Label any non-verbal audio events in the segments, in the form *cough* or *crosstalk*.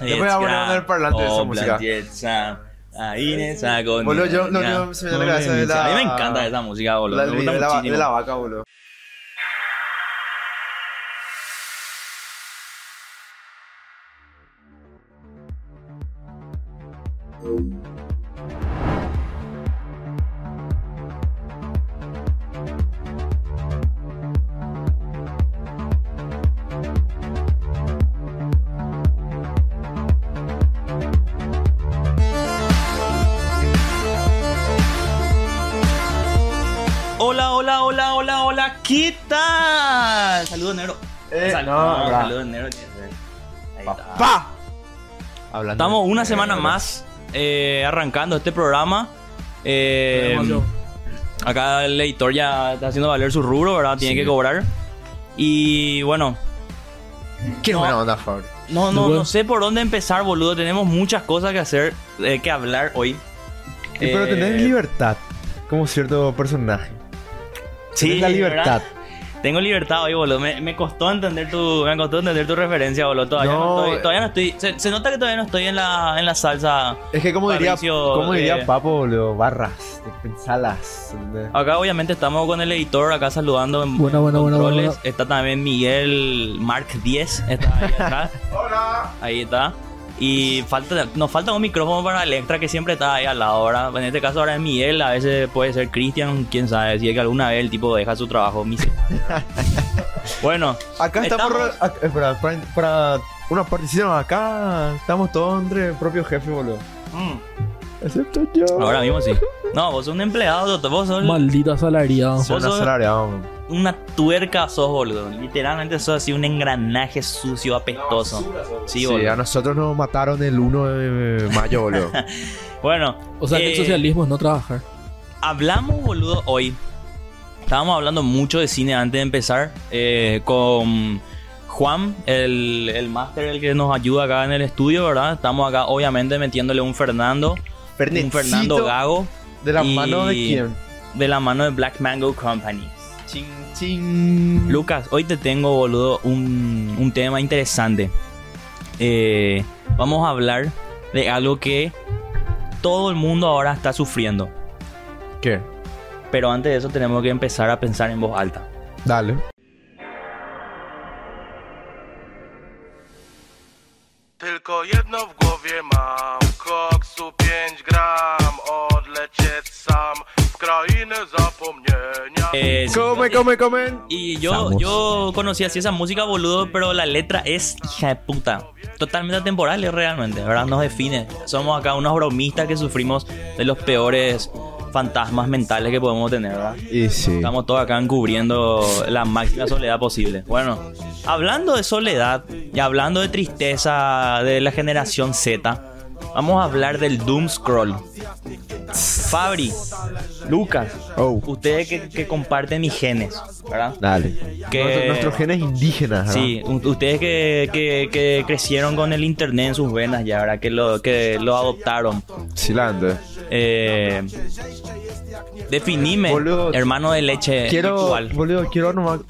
Después voy a poner el parlante de esa música. Ahí en esa Boludo, yo lo que se me viene a la cabeza es la... A mí me encanta esa música, boludo. La, me gusta de la, de la vaca, boludo. Sal- no, saludos, negro. Ahí está. ¡Pa! Hablando Estamos una semana más eh, arrancando este programa. Eh, acá el editor ya está haciendo valer su rubro, ¿verdad? Tiene Sí. que cobrar. Y bueno, Qué No. buena onda, Fabri. no, no, no sé por dónde empezar, boludo. Tenemos muchas cosas que hacer, eh, que hablar hoy. Pero Eh, tenés libertad, como cierto personaje. Sí, Tenés la libertad. ¿verdad? Tengo libertad hoy, boludo. Me, me costó entender tu, me costó entender tu referencia, boludo. Todavía no, No, estoy, eh. todavía no estoy. Se, se nota que todavía no estoy en la, en la salsa. Es que como diría, como diría eh, Papo, boludo, barras, pensalas. Acá obviamente estamos con el editor acá saludando en buena, buena, controles. buena. Está también Miguel Mark 10, está ahí atrás. *laughs* Hola. Ahí está. Y falta, nos falta un micrófono para el extra que siempre está ahí al lado. Ahora, en este caso ahora es Miguel, a veces puede ser Cristian, quién sabe, si es que alguna vez el tipo deja su trabajo miserable. *laughs* bueno, Acá estamos, espera, para, para una partición acá estamos todos entre propios jefes, boludo. mm, Excepto yo. ahora mismo sí. No, vos sos un empleado, vos sos Maldito asalariado. Soy vos un sos- asalariado, una tuerca, sos boludo. Literalmente sos así un engranaje sucio, apestoso. Sí, Sí, boludo. a nosotros nos mataron el 1 de mayo, boludo. *laughs* Bueno, O sea que el eh, socialismo es no trabajar. Hablamos, boludo, hoy. Estábamos hablando mucho de cine antes de empezar. eh, con Juan, el, el máster, el que nos ayuda acá en el estudio, ¿verdad? Estamos acá, obviamente, metiéndole un Fernando. Un Fernando Gago. ¿De la y- mano de quién? De la mano de Black Mango Company. Ching, ching. Lucas, hoy te tengo, boludo, un, un tema interesante. Eh, vamos a hablar de algo que todo el mundo ahora está sufriendo. ¿Qué? Pero antes de eso tenemos que empezar a pensar en voz alta. Dale. Eh, sí, Come, come, comen. Y yo, yo conocí así esa música, boludo, pero la letra es hija de puta. Totalmente atemporal, es realmente, ¿verdad? Nos define. Somos acá unos bromistas que sufrimos de los peores fantasmas mentales que podemos tener, ¿verdad? Y sí. Estamos todos acá encubriendo la máxima soledad posible. Bueno, hablando de soledad y hablando de tristeza de la generación Z, vamos a hablar del Doom Scroll. Fabri, Lucas, Oh, ustedes que, que comparten mis genes, ¿verdad? dale. Que- Nuestro- nuestros genes indígenas, ¿verdad? Sí, ustedes que, que- que crecieron con el internet en sus venas ya, ¿verdad? Que lo, que lo adoptaron. Sí, la ando. Eh, definime, Boludo, hermano de leche Quiero, virtual. boludo, quiero nomás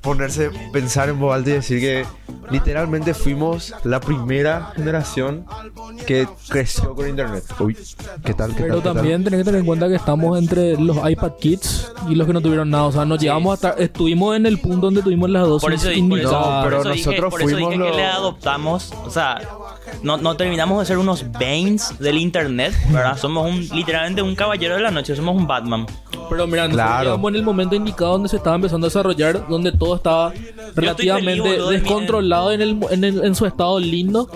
ponerse, pensar en voz alta y decir que literalmente fuimos la primera generación que creció con internet. Uy, ¿qué tal? ¿Qué Pero tal, también tenés que tener en cuenta que estamos entre los iPad Kids y los que no tuvieron nada. O sea, nos llegamos hasta. Estuvimos en el punto donde tuvimos las dos Por eso, por eso- por pero eso dije- nosotros por eso fuimos dije que lo- le adoptamos, o sea, no, no terminamos de ser unos Banes del internet, ¿verdad? Somos un, literalmente un caballero de la noche, somos un Batman. Pero mira, nosotros Claro. llegamos en el momento indicado donde se estaba empezando a desarrollar, donde todo estaba relativamente feliz, boludo, de mi- descontrolado en, el, en, el- en su estado lindo,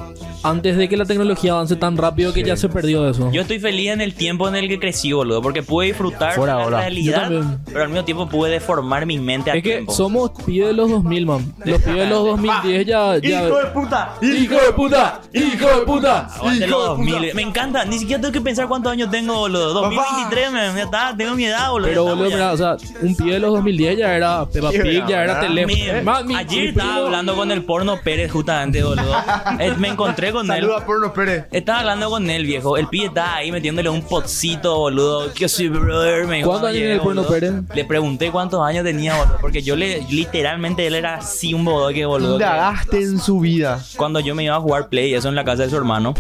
antes de que la tecnología avance tan rápido que Sí. ya se perdió eso. Yo estoy feliz en el tiempo en el que crecí, boludo, porque pude disfrutar Fuera, de la hola. realidad, pero al mismo tiempo pude deformar mi mente a es que tiempo. somos pibes de los 2000, man. Los pibes de los 2010 ya... ya puta! ¡Hijo de puta! ¡Hijo ¡Hijo de puta! Aguante Hijo los de puta. 2000. Me encanta. Ni siquiera tengo que pensar cuántos años tengo, boludo. 2023, me, ya está. Tengo mi edad, boludo. Pero boludo, mira, o sea, un pibe de los 2010 ya era Peppa Pig, ya era teléfono. Mi- ayer estaba primo- hablando con el porno Pérez justamente, boludo. *laughs* Eh, Me encontré con él. Saluda Porno Pérez. Estaba hablando con él, viejo. El pibe estaba ahí metiéndole un potcito, boludo. Que sí, brother. Me dijo ¿Cuántos años tiene el porno boludo. Pérez? Le pregunté cuántos años tenía, boludo. Porque yo le, literalmente, él era así un bodoque, boludo. que- Indagaste en su vida. Cuando yo me iba a jugar Play, eso en la casa de su hermano.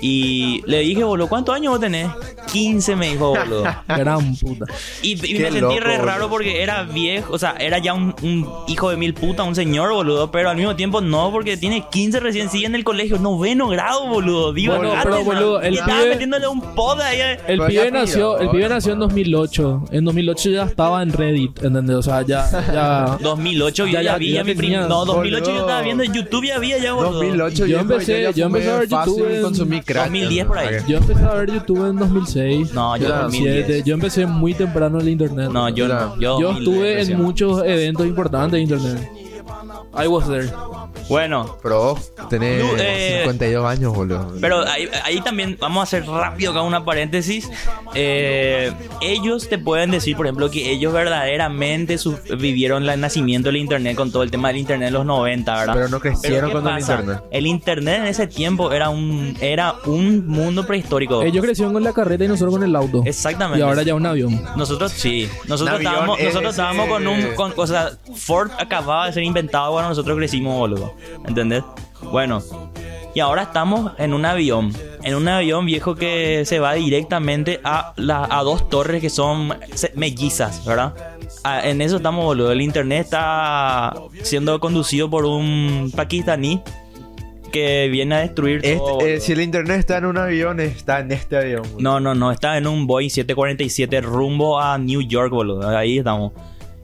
Y le dije, boludo, ¿cuántos años vos tenés? 15, me dijo, boludo. *laughs* Gran puta. Y, me sentí loco, re boludo. raro porque era viejo, o sea, era ya un, un hijo de mil putas, un señor, boludo, pero al mismo tiempo no, porque tiene 15 recién, sigue en el colegio, noveno grado, boludo. Viva Bueno, el pero, gato, boludo, ¿no? el Y estaba pibe- metiéndole un pod ahí. eh. El pibe nació, el pibe ¿no? nació en 2008. En 2008 ya estaba en Reddit, ¿entendés? O sea, ya, ya. *laughs* 2008 yo Ya, ya, ya, vi ya mi tenía- primo. No, 2008 yo estaba viendo en YouTube ya había ya, boludo. 2008 Yo viejo, empecé- yo empecé a ver YouTube en consumí crack. 2010 por ahí. Yo empecé a ver YouTube en 2006. No, yo 2010. 2007. Yo empecé muy temprano en el internet. No, yo no. Yo, Yo 2010 estuve en muchos eventos importantes de internet. I was there. Bueno, Pero tenés eh, 52 años, boludo. Pero ahí, ahí también vamos a hacer rápido acá una paréntesis. Eh, ellos te pueden decir, por ejemplo, que ellos verdaderamente vivieron el nacimiento del Internet con todo el tema del Internet en los 90, ¿verdad? Pero no crecieron ¿qué con el? Internet. El Internet en ese tiempo era un, era un mundo prehistórico. Ellos crecieron con la carreta y nosotros con el auto. Exactamente. Y ahora ya un avión. Nosotros sí. Nosotros estábamos, es nosotros estábamos con un. Con, o sea, Ford acababa de ser inventado cuando nosotros crecimos, boludo. ¿Entendés? Bueno. Y ahora estamos en un avión. En un avión viejo que se va directamente a, la- a dos torres que son mellizas, ¿verdad? Ah, en eso estamos, boludo. El internet está siendo conducido por un pakistaní que viene a destruir todo. Este, eh, boludo. si el internet está en un avión, está en este avión. boludo. No, no, no. Está en un Boeing 747 rumbo a New York, boludo. Ahí estamos.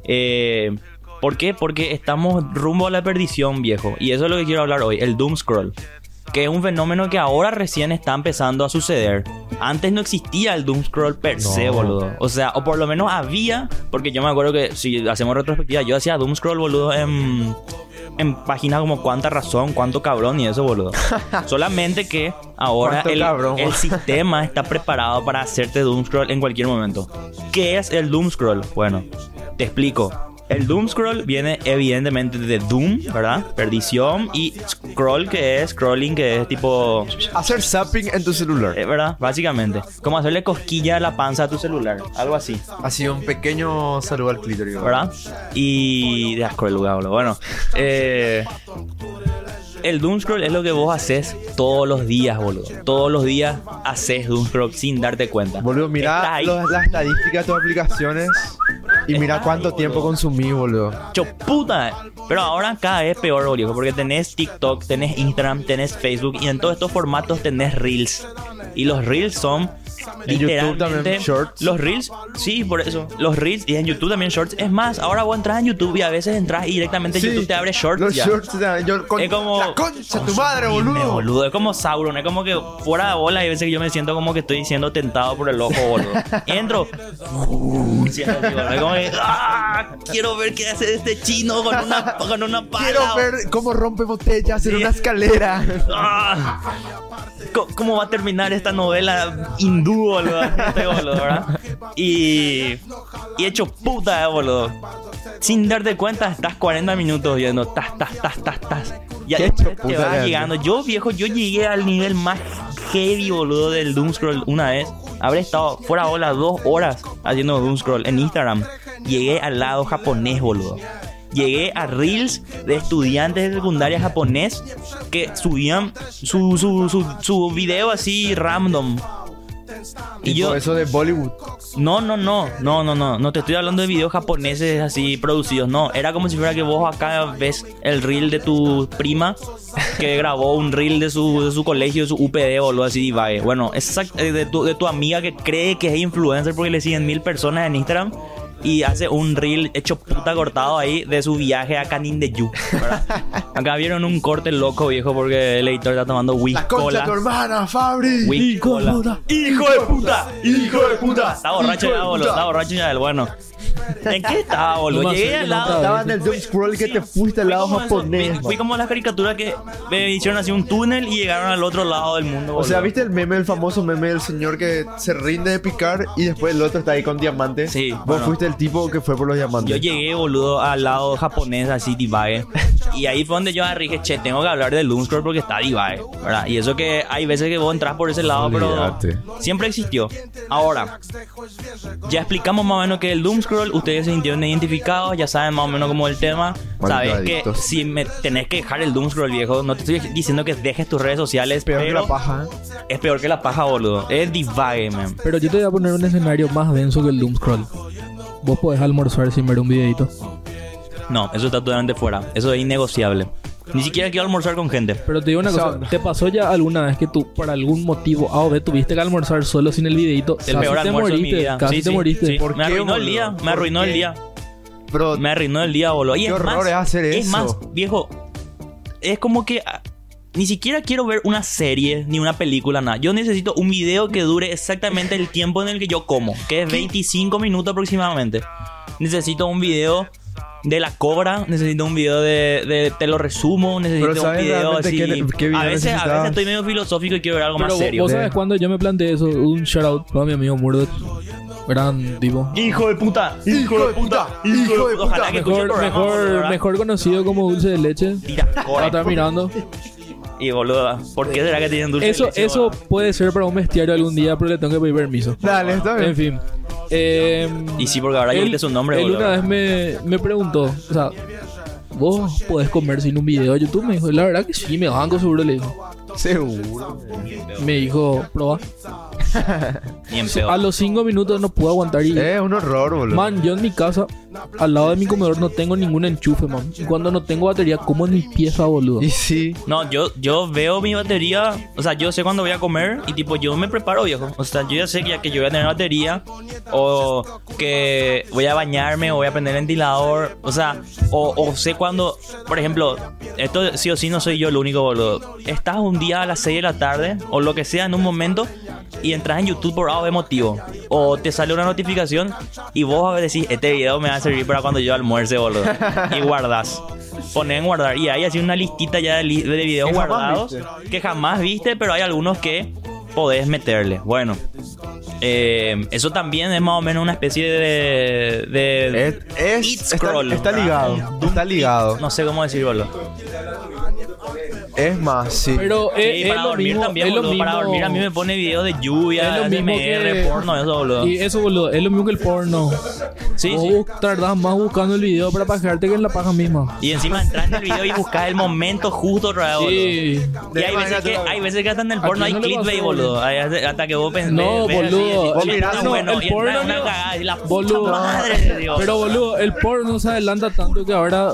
Eh, ¿Por qué? Porque estamos rumbo a la perdición, viejo. Y eso es lo que quiero hablar hoy. El Doom Scroll. Que es un fenómeno que ahora recién está empezando a suceder. Antes no existía el Doom Scroll per se, No. boludo. O sea, o por lo menos había. Porque yo me acuerdo que si hacemos retrospectiva, yo hacía Doom Scroll, boludo, en, en páginas como Cuánta Razón, Cuánto Cabrón y eso, boludo. *laughs* Solamente que ahora el, el sistema está preparado para hacerte Doom Scroll en cualquier momento. ¿Qué es el Doom Scroll? Bueno, te explico. El Doom Scroll viene evidentemente de Doom, ¿verdad? Perdición y Scroll, que es scrolling, que es tipo Hacer zapping en tu celular. eh, ¿verdad? Básicamente. Como hacerle cosquilla a la panza a tu celular. Algo así. Ha sido un pequeño saludo al clítoris. ¿Verdad? Y... De asco el lugar. Bueno. Eh... El Doom Scroll es lo que vos haces todos los días, boludo. Todos los días haces Doom Scroll sin darte cuenta. Boludo, mira las estadísticas de tus aplicaciones y mira cuánto tiempo boludo. consumí, boludo. Cho puta. Pero ahora cada vez peor, boludo. Porque tenés TikTok, tenés Instagram, tenés Facebook. Y en todos estos formatos tenés Reels. Y los Reels son. En YouTube también, Shorts. Los Reels, sí, por eso. Los Reels y en YouTube también Shorts. Es más, ahora vos entras en YouTube y a veces entras y directamente Sí, YouTube te abre Shorts. Los ya. shorts, yo con Es como. la concha tu madre, boludo. boludo. Es como Sauron. Es como que fuera de bola. Hay veces que yo me siento como que estoy siendo tentado por el ojo, boludo. Entro. Uh, sí, así, boludo. Es como que. ¡ah! Quiero ver qué hace este chino con una, con una pala. Quiero ver cómo rompe botellas en una escalera. *laughs* ¡Ah! ¿Cómo va a terminar esta novela hindú, boludo? Este, boludo, ¿verdad? Y. Y hecho puta, boludo. Sin darte cuenta, estás 40 minutos viendo. Tas, tas, tas, tas, tas. Y Qué ahí hecho te vas llegando. Yo, viejo, yo llegué al nivel más heavy, boludo, del Doom Scroll una vez. Habré estado fuera bola dos horas haciendo Doom Scroll en Instagram. Llegué al lado japonés, boludo. Llegué a reels de estudiantes de secundaria japonés que subían su, su, su, su video así random. Y yo, eso de Bollywood. no, no, no, no, no, no, no te estoy hablando de videos japoneses así producidos, no, era como si fuera que vos acá ves el reel de tu prima que grabó un reel de su, de su colegio, de su UPD o algo así, vaya. Bueno, exact, eh, de, tu, de tu amiga que cree que es influencer porque le siguen mil personas en Instagram y hace un reel hecho puta cortado ahí de su viaje a Canindeyú, ¿verdad? *laughs* Acá vieron un corte loco, viejo, porque el editor está tomando La concha de tu hermana, Fabri. Whisky Hijo de puta. ¡Hijo de puta! Hijo de puta. Está borracho de ya, boludo. Está borracho ya, el bueno. ¿En qué estaba, boludo? Llegué al lado. Estaba en el Doom Scroll que te fuiste al lado japonés. fui- como las caricaturas que me hicieron así un túnel y llegaron al otro lado del mundo. O sea. ¿viste el meme, el famoso meme del señor que se rinde de picar y después el otro está ahí con diamantes? Sí, Vos bueno. Fuiste el tipo que fue por los diamantes. Yo llegué, boludo, al lado japonés, así, Divague. Y ahí fue donde yo dije, che, tengo que hablar del Doom Scroll porque está Divague, ¿verdad? Y eso que hay veces que vos entras por ese lado, Olvídate. pero siempre existió. Ahora, ya explicamos más o menos que el Doom Scroll, ustedes se sintieron identificados, ya saben más o menos como el tema. Sabes que si me tenés que dejar el Doom Scroll, viejo, no te estoy diciendo que dejes tus redes sociales, Peor que pero la paja. ¿eh? es peor que la paja, boludo. Es Divague, man. Pero yo te voy a poner un escenario más denso que el Doom Scroll. Vos podés almorzar sin ver un videito. No, eso está totalmente fuera. Eso es innegociable. Ni siquiera quiero almorzar con gente. Pero te digo una O sea, cosa, ¿te pasó ya alguna vez que tú, por algún motivo A o B, tuviste que almorzar solo sin el videito? El Casi peor te almuerzo de mi moriste, vida. Casi Sí, te sí, moriste. sí. ¿Por Me qué, arruinó el día. Me ¿Por arruinó qué? el día. Pero Me arruinó el día, boludo. Y Qué es horror más, es hacer Es eso. más, viejo. Es como que ni siquiera quiero ver una serie ni una película, nada. Yo necesito un video que dure exactamente el tiempo en el que yo como, que es 25 minutos aproximadamente. Necesito un video de la cobra, necesito un video de, de- te lo resumo, necesito Pero un ¿sabes video así. qué- qué video a veces, a veces estoy medio filosófico y quiero ver algo Pero más serio. vos sabes cuando yo me planteé eso, un shout out para mi amigo Murdoch. Gran tipo. Hijo de puta, Hijo de puta, hijo de Ojalá puta. que Mejor, conocido como dulce de leche. Tira, a corre. estar mirando. Y boludo, ¿por qué será que tienen dulce de Eso, leche, eso boludo? puede ser para un bestiario algún día, pero le tengo que pedir permiso. Dale, está bien. En fin. Eh, Y sí, porque ahora yo él, quité su nombre, él boludo. una vez me, me preguntó, o sea, ¿vos podés comer sin un video de YouTube? Me dijo, la verdad que sí, me banco seguro, le dijo. Seguro. Me dijo, proba. *laughs* Ni en peor. A los 5 minutos no puedo aguantar y... Es un horror, boludo. Man, yo en mi casa, al lado de mi comedor, no tengo ningún enchufe, man. Y cuando no tengo batería, como en mi pieza, boludo. Y sí. No, yo, yo veo mi batería, o sea, yo sé cuándo voy a comer y tipo, yo me preparo, viejo. O sea, yo ya sé que, ya que yo voy a tener batería o que voy a bañarme o voy a prender el ventilador. O sea, o, o sé cuándo, por ejemplo, esto sí o sí no soy yo el único, boludo. Estás un día a las 6 de la tarde o lo que sea en un momento y entras en YouTube por algo de motivo. O te sale una notificación y vos a decís, este video me a servir para cuando yo almuerce, boludo. Y guardas. Ponen en guardar. Y hay así una listita ya de, li- de videos Que jamás guardados viste. que jamás viste, pero hay algunos que podés meterle. Bueno, eh, eso también es más o menos una especie de. de Es, es- está, scroll, está ¿verdad? ligado. Está ligado. no sé cómo decirlo. Es más, sí. Pero Sí, es, es para lo dormir mismo, también, es lo boludo. Para mismo- dormir a mí me pone videos de lluvia, Es lo mismo ASMR, que- porno, eso, boludo. Y eso, boludo, es lo mismo que el porno. Sí, Vos sí. tardás más buscando el video para pajarte que en la paja misma. Y encima entras en el video y buscas el momento justo otra vez, boludo. Sí. Y hay veces, que, hay veces que hasta en el ¿A porno hay no le clickbait, boludo. Hay Hasta que vos pensás. No, ves así, boludo. "Che, mirás, está no, bueno", el porno una no- cagada y la puta Boludo. madre, digo. Pero boludo, el porno se adelanta tanto que ahora.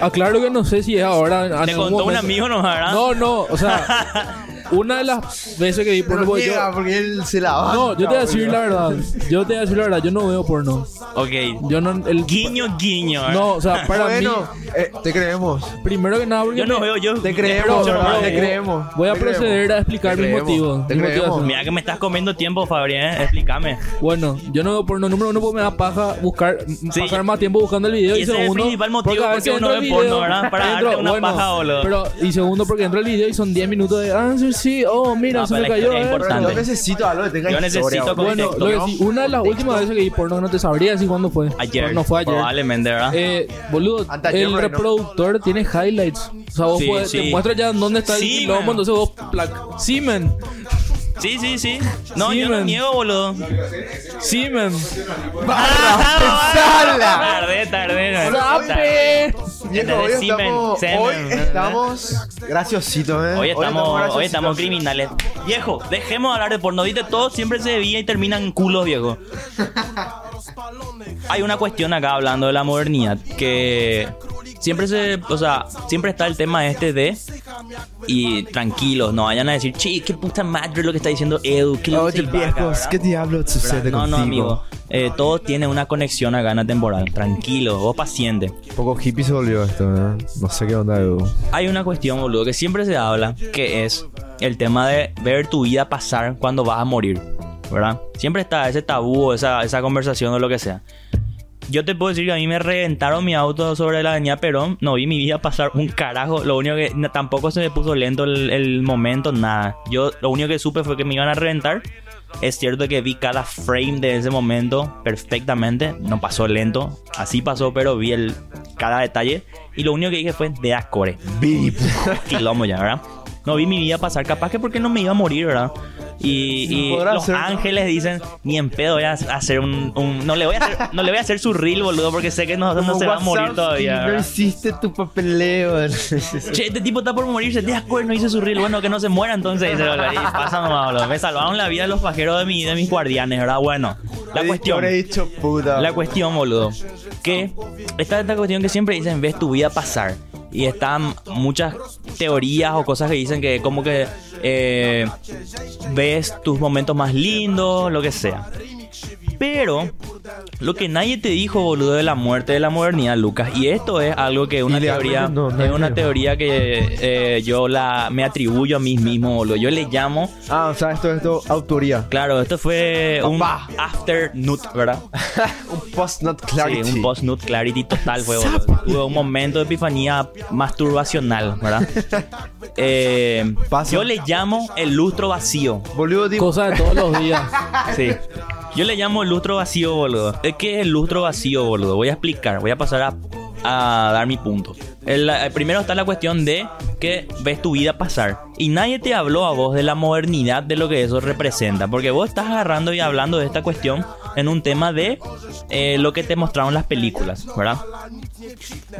Aclaro que no sé si es ahora. Contó un amigo, ¿no? ¿verdad? No, no, o sea, *laughs* una de las veces que vi porno. Porque niega, yo, porque él se la va. no, yo te voy a decir la verdad. Yo te voy a decir la verdad, yo no veo porno. Ok. Yo no. El, Guiño, guiño. ¿verdad? no, o sea, *laughs* para Bueno, mí. eh, te creemos. Primero que nada, porque. Yo no veo, yo. Te creemos, yo no ¿verdad? veo. Te creemos. Voy a proceder creemos. a explicar mis motivos. Te creemos. Mira que me estás comiendo tiempo, Fabián. Explícame. Bueno, yo no veo porno número uno porque me da paja buscar, pasar más tiempo buscando el video. Y Y, ese es el segundo, principal motivo porque uno ve porno. Para *laughs* darte una paja, boludo. Pero, y segundo, porque entro al video y son 10 minutos de, ah, sí, oh, mira, No, se me cayó. historia eh". Yo necesito algo que tenga Yo historia, necesito boludo. Bueno, Contexto, lo que ¿no? sí, una de las últimas veces que vi porno no te sabría decir cuándo fue. Ayer. No fue ayer. Probablemente, ¿verdad? Eh, boludo, el reproductor tiene highlights. O sea, vos Sí, puedes- sí. te muestra ya dónde está Sí, el quilombo, entonces vos, plac, sí, man, Sí, sí, sí. No, Sí, yo no man. niego, boludo. sí, man. ¡Pensala! Tardé, tardé. Hoy estamos, semen, hoy graciositos, ¿eh? Hoy estamos, hoy estamos criminales. Viejo, dejemos de hablar de porno. Viste, todo siempre se debía y termina en culos, viejo. *laughs* Hay una cuestión acá hablando de la modernidad que siempre se, o sea, siempre está el tema este de Y tranquilos, no vayan a decir, che, qué puta madre lo que está diciendo Edu. ¿Qué lo Oye, Ibaka, viejos, verdad?" ¿qué diablo sucede no, contigo? no, amigo. Eh, todo tiene una conexión a gana temporal. Tranquilo, vos paciente. Un poco hippie se volvió esto, ¿no? No sé qué onda, Edu. Hay una cuestión, boludo, que siempre se habla, que es el tema de ver tu vida pasar cuando vas a morir, ¿verdad? Siempre está ese tabú, esa, esa conversación o lo que sea. Yo te puedo decir que a mí me reventaron mi auto sobre la avenida Perón, no vi mi vida pasar un carajo, lo único que tampoco se me puso lento el, el momento, nada. Yo lo único que supe fue que me iban a reventar. Es cierto que vi cada frame de ese momento perfectamente, no pasó lento, así pasó, pero vi el, cada detalle. Y lo único que dije fue de Acore. Quilombo ya, ¿verdad? No vi mi vida pasar, capaz que porque no me iba a morir, ¿verdad? Y, y los ¿no? ángeles dicen, ni en pedo voy a hacer un, un- no le voy a hacer, no le voy a hacer su reel, boludo, porque sé que no, no se va a morir todavía. No hiciste tu papeleo. *laughs* Che, este tipo está por morirse, te das no hice su reel. Bueno, que no se muera entonces. Dice, boludo, y pasa nomás, boludo. Me salvaron la vida los pajeros de, mi, de mis guardianes, ¿verdad? Bueno, la cuestión. Puta. La cuestión, boludo. Que está esta cuestión que siempre dicen, ves tu vida pasar. Y están muchas teorías o cosas que dicen que como que eh, ves tus momentos más lindos, lo que sea. Pero lo que nadie te dijo, boludo, de la muerte de la modernidad, Lucas, y esto es algo que una teoría, no, no es una que- teoría que eh, yo la me atribuyo a mí mismo, boludo. Yo le llamo, Ah, o sea, esto esto autoría. claro, esto fue un after nut, ¿verdad? *laughs* un post not clarity. Sí, un post-nut clarity total fue, boludo. Tuve un momento de epifanía masturbacional, ¿verdad? *laughs* Eh, yo le llamo el lustro vacío. Boludo, digo. Cosa de todos los días. Sí. Yo le llamo el lustro vacío, boludo. Es que es el lustro vacío, boludo. Voy a explicar, voy a pasar a, a dar mi punto. El- el primero está la cuestión de que ves tu vida pasar. Y nadie te habló a vos de la modernidad de lo que eso representa. Porque vos estás agarrando y hablando de esta cuestión en un tema de eh, lo que te mostraron las películas, ¿verdad?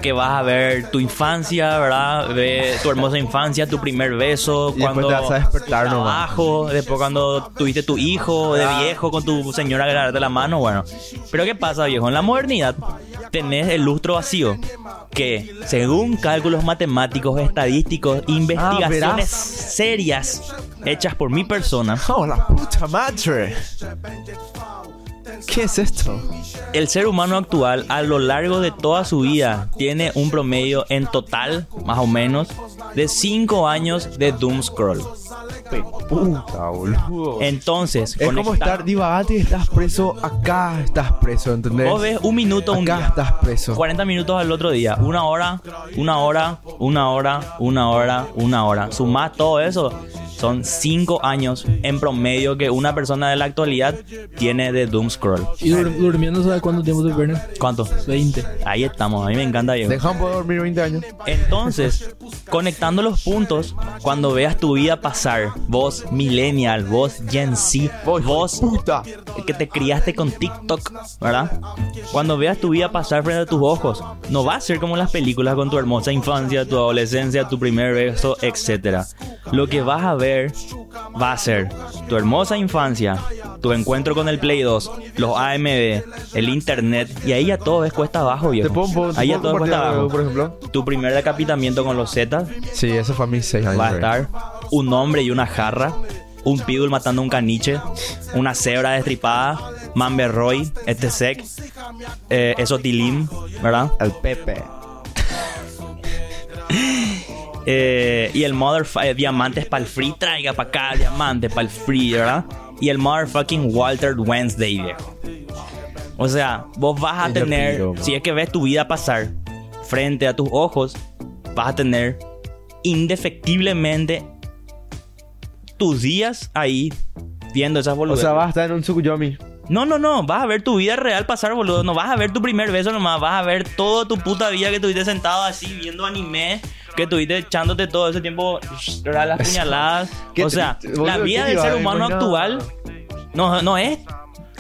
Que vas a ver tu infancia, ¿verdad? Ve tu hermosa infancia, tu primer beso, Y cuando te vas a despertar trabajo, después cuando tuviste tu hijo de Ah. viejo con tu señora agarrarte la mano, bueno. Pero ¿qué pasa, viejo? En la modernidad tenés el lustro vacío que, según cálculos matemáticos, estadísticos, investigaciones verás. serias hechas por mi persona, *laughs* Oh, la puta madre. ¿Qué es esto? el ser humano actual a lo largo de toda su vida tiene un promedio en total, más o menos, de 5 años de doom scroll. Puta, boludo. Entonces, es como estar divagante y estás preso. Acá estás preso, ¿entendés? Vos ves un minuto un Acá día. estás preso. 40 minutos al otro día. Una hora, una hora, una hora, una hora, una hora. Sumás todo eso. Son 5 años en promedio que una persona de la actualidad tiene de Doom Scroll. Y dur- durmiendo, ¿sabes cuánto tiempo se pierde? ¿Cuánto? 20. Ahí estamos. A mí me encanta, Diego. Dejan poder dormir 20 años. Entonces, conectando los puntos, cuando veas tu vida pasar, vos millennial, vos Gen Z, vos Puta. que te criaste con TikTok, ¿verdad? Cuando veas tu vida pasar frente a tus ojos, no va a ser como las películas con tu hermosa infancia, tu adolescencia, tu primer beso, etc. Lo que vas a ver va a ser tu hermosa infancia, tu encuentro con el Play 2, los AMD, el internet, y ahí ya todo es cuesta abajo, viejo. ¿Te puedo, ahí ya todo es cuesta abajo. por ejemplo? Tu primer decapitamiento con los Z Sí, eso fue a mis 6 años. va a estar un hombre y una jarra, un pitbull matando a un caniche, una cebra destripada, Mamberroy, este sec, eh, eso Tilim, ¿verdad? El Pepe. Eh, y el mother eh, diamantes para el free, traiga para acá diamantes para el free, ¿verdad? Y el motherfucking Walter Wednesday, viejo. O sea, vos vas a Es tener, si es que ves tu vida pasar frente a tus ojos, vas a tener indefectiblemente tus días ahí viendo esas O boludeces. sea, vas a estar en un Tsukuyomi. No, no, no, vas a ver tu vida real pasar, boludo. No vas a ver tu primer beso nomás, vas a ver toda tu puta vida que estuviste sentado así viendo anime, que estuviste echándote todo ese tiempo las *laughs* puñaladas. O sea, la vida del ser humano no. actual no, no es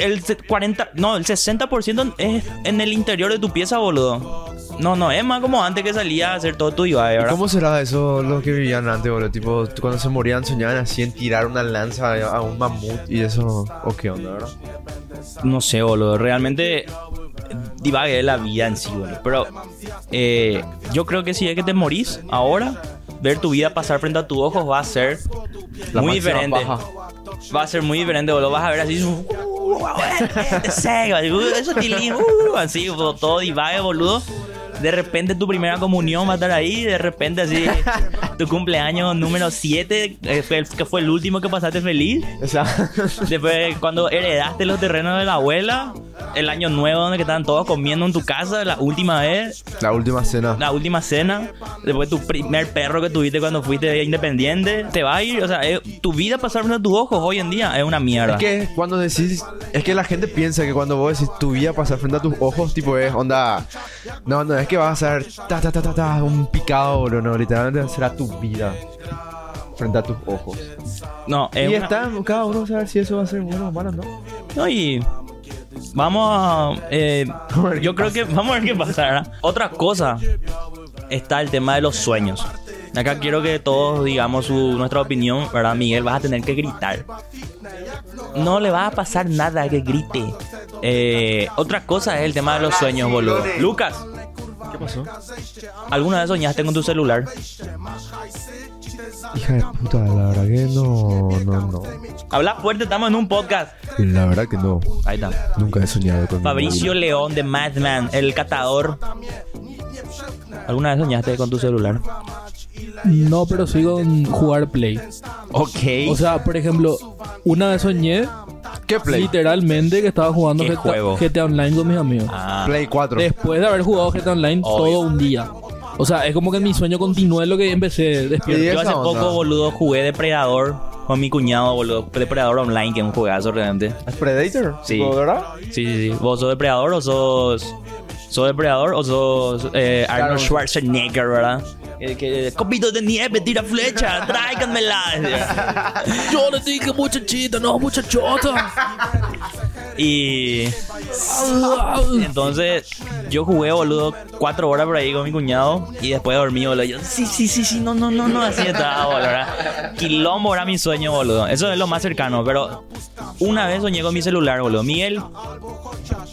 el se- 40, no, el 60% es en el interior de tu pieza, boludo. No, no, es más como antes que salía a hacer todo tu iba, ¿Y ¿verdad? ¿Cómo será eso lo que vivían antes, boludo? Tipo, cuando se morían soñaban así en tirar una lanza a un mamut y eso. ¿O qué onda, verdad? No sé, boludo. Realmente divague la vida en sí, boludo. Pero eh, yo creo que si es que te morís ahora, ver tu vida pasar frente a tus ojos va a ser La muy diferente. paja. Va a ser muy diferente, boludo. Vas a ver así. uh, uh, Eso uh, así, todo divague, boludo. De repente tu primera comunión va a estar ahí. De repente así, *laughs* tu cumpleaños número 7, que fue el último que pasaste feliz. O sea, Después, cuando heredaste los terrenos de la abuela, el año nuevo donde estaban todos comiendo en tu casa, la última vez, la última cena. la última cena, después tu primer perro que tuviste cuando fuiste independiente, te va a ir, o sea, eh, tu vida pasar frente a tus ojos hoy en día es una mierda. Es que cuando decís, es que la gente piensa que cuando vos decís tu vida pasa frente a tus ojos, tipo es onda. No, no, es que vas a hacer ta ta ta ta ta, un picado, boludo, no, literalmente será tu vida frente a tus ojos. No, es y una- está en cada uno saber si eso va a ser bueno o malo, ¿no? No, y vamos a... eh, *laughs* yo creo que vamos a ver qué pasará. Otra cosa está el tema de los sueños. Acá quiero que todos digamos su, nuestra opinión, ¿verdad? Miguel, vas a tener que gritar. No le va a pasar nada que grite. Eh, otra cosa es el tema de los sueños, boludo. Lucas, ¿Qué pasó? ¿alguna vez soñaste con tu celular? Hija de puta, la verdad que no, no, no. Habla fuerte, estamos en un podcast. La verdad que no. Ahí está. Nunca he soñado con Fabricio. León de Madman, el catador. ¿Alguna vez soñaste con tu celular? No, pero sí con jugar Play. Ok. O sea, por ejemplo, una vez soñé ¿Qué Play? literalmente que estaba jugando ¿Qué GTA, juego? GTA Online con mis amigos. Ah, Play 4. Después de haber jugado GTA Online Obvio. todo un día. O sea, es como que mi sueño continúa en lo que empecé despierto. yo hace onda. poco, boludo, jugué Depredador con mi cuñado, boludo. Depredador Online, que es un juegazo realmente. ¿Es Predator? Sí. ¿Verdad? Sí, sí, sí. ¿Vos sos Depredador o sos... ¿Sos Depredador o sos eh, Arnold. Schwarzenegger, verdad? El que... Copito de nieve, tira flecha, *laughs* tráiganmela. Yo le dije muchachita, no muchachota. Y... Entonces, yo jugué, boludo, cuatro horas por ahí con mi cuñado y después dormí, boludo. Yo, sí, sí, sí, sí, no, no, no, no, así estaba, boludo. ¿verdad? Quilombo era mi sueño, boludo. Eso es lo más cercano, pero una vez soñé con mi celular, boludo. Miguel,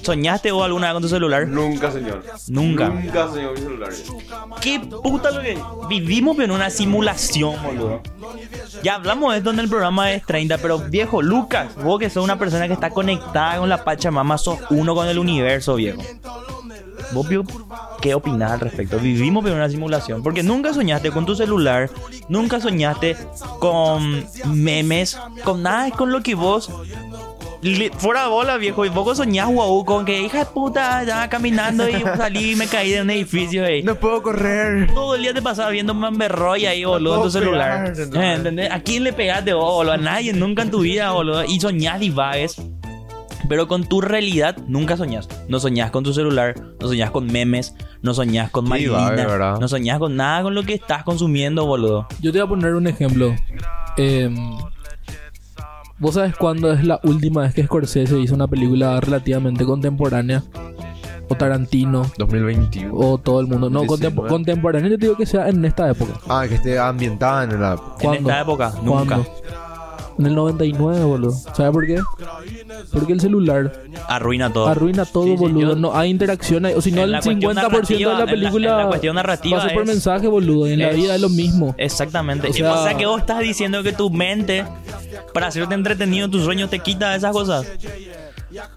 ¿soñaste vos alguna vez con tu celular? Nunca, señor. Nunca. Nunca soñé con mi celular. ¿Qué puta lo que vivimos en una simulación, boludo? Ya hablamos de esto en el programa de 30, pero viejo, Lucas, vos que sos una persona que está conectada con la Pachamama, sos uno con el universo, viejo. ¿Vos qué opinás al respecto? Vivimos en una simulación, porque nunca soñaste con tu celular, nunca soñaste con memes, con nada con lo que vos Fuera bola, viejo. Y vos soñás, guau, con que hija de puta, estaba caminando y salí y me caí de un edificio, ey. No puedo correr. Todo el día te pasaba viendo Mamberroy ahí, boludo, en tu celular. pegar, no. ¿Entendés? ¿A quién le pegaste boludo? A nadie, nunca en tu vida, boludo. Y soñás divagues. Pero con tu realidad nunca soñás. No soñás con tu celular, no soñás con memes, no soñás con ¿verdad? no soñás con nada con lo que estás consumiendo, boludo. Yo te voy a poner un ejemplo. Em, ¿Vos sabes cuándo es la última vez que Scorsese hizo una película relativamente contemporánea? O Tarantino, 2021. o todo el mundo. No, 19. contem- contemporáneo yo te digo que sea en esta época. Ah, que esté ambientada en la. En esta época, nunca. ¿Cuándo? En el 99, boludo. ¿Sabes por qué? Porque el celular Arruina todo. arruina todo, Sí, sí, boludo. yo- No hay interacción. O si no, En el la cuestión 50% de la narrativa- en la- película en la cuestión narrativa pasa por es- mensaje, boludo. Y en la es- vida es lo mismo. Exactamente. O O sea- sea, que vos estás diciendo que tu mente, para hacerte entretenido en tus sueños, te quita esas cosas.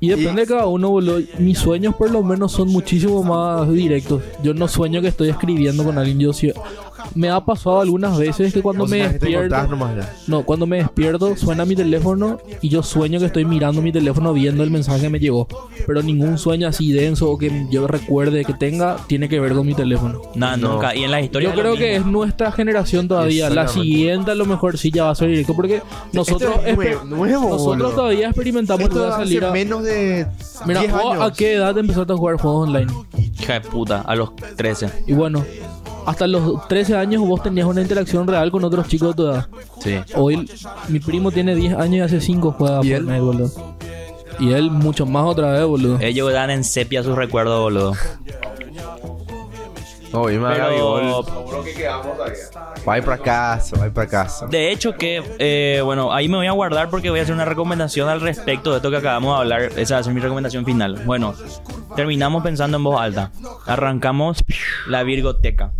Y depende de cada uno, boludo. Mis sueños por lo menos son muchísimo más directos. Yo no sueño que estoy escribiendo con alguien. Yo sí- Me ha pasado algunas veces que cuando O me sea, despierto... No, cuando me despierto suena mi teléfono y yo sueño que estoy mirando mi teléfono viendo el mensaje que me llegó. Pero ningún sueño así denso o que yo recuerde que tenga tiene que ver con mi teléfono. Nada, No. nunca. Y en las historias. Yo creo que es nuestra generación todavía. La siguiente a lo mejor sí ya va a ser directo porque nosotros, Esto es espe- nue- nuevo, nosotros boludo. todavía experimentamos hace salir a... menos de. Mira, 10 ¿vos años. ¿a qué edad empezaste a jugar juegos online? Hija de puta, a los 13. Y bueno, hasta los 13 años vos tenías una interacción real con otros chicos de tu edad. Sí. Hoy mi primo tiene 10 años y hace 5 juega ¿Y él? Fortnite, boludo. Y él mucho más otra vez, boludo. Ellos dan en sepia sus recuerdos, boludo. *laughs* No, y me haga Pero- gol. Va para casa, va para casa. De hecho que, eh, bueno, ahí me voy a guardar porque voy a hacer una recomendación al respecto de esto que acabamos de hablar. Esa va a ser mi recomendación final. Bueno, terminamos pensando en voz alta. Arrancamos la Virgoteca.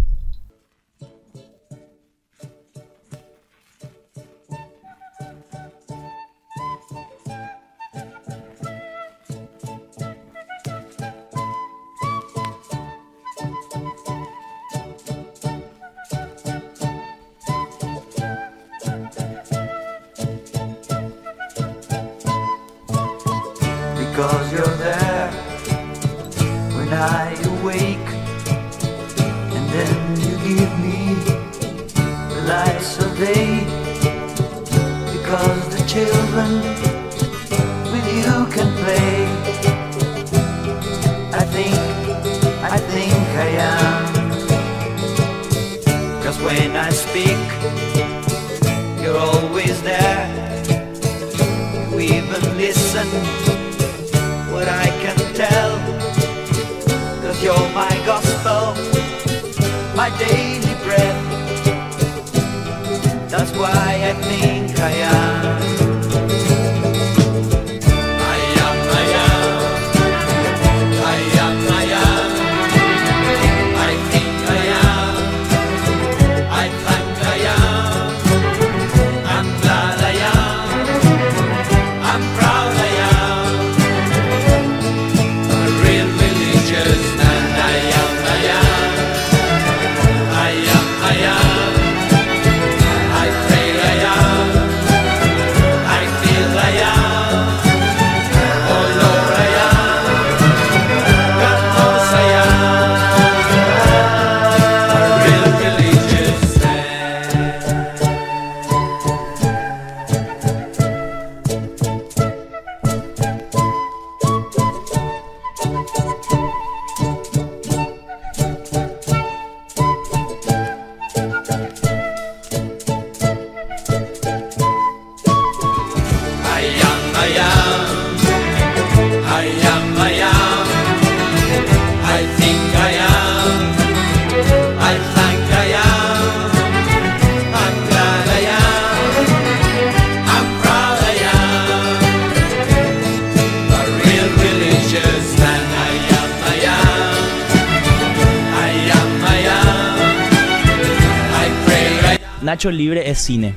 Nacho Libre es cine.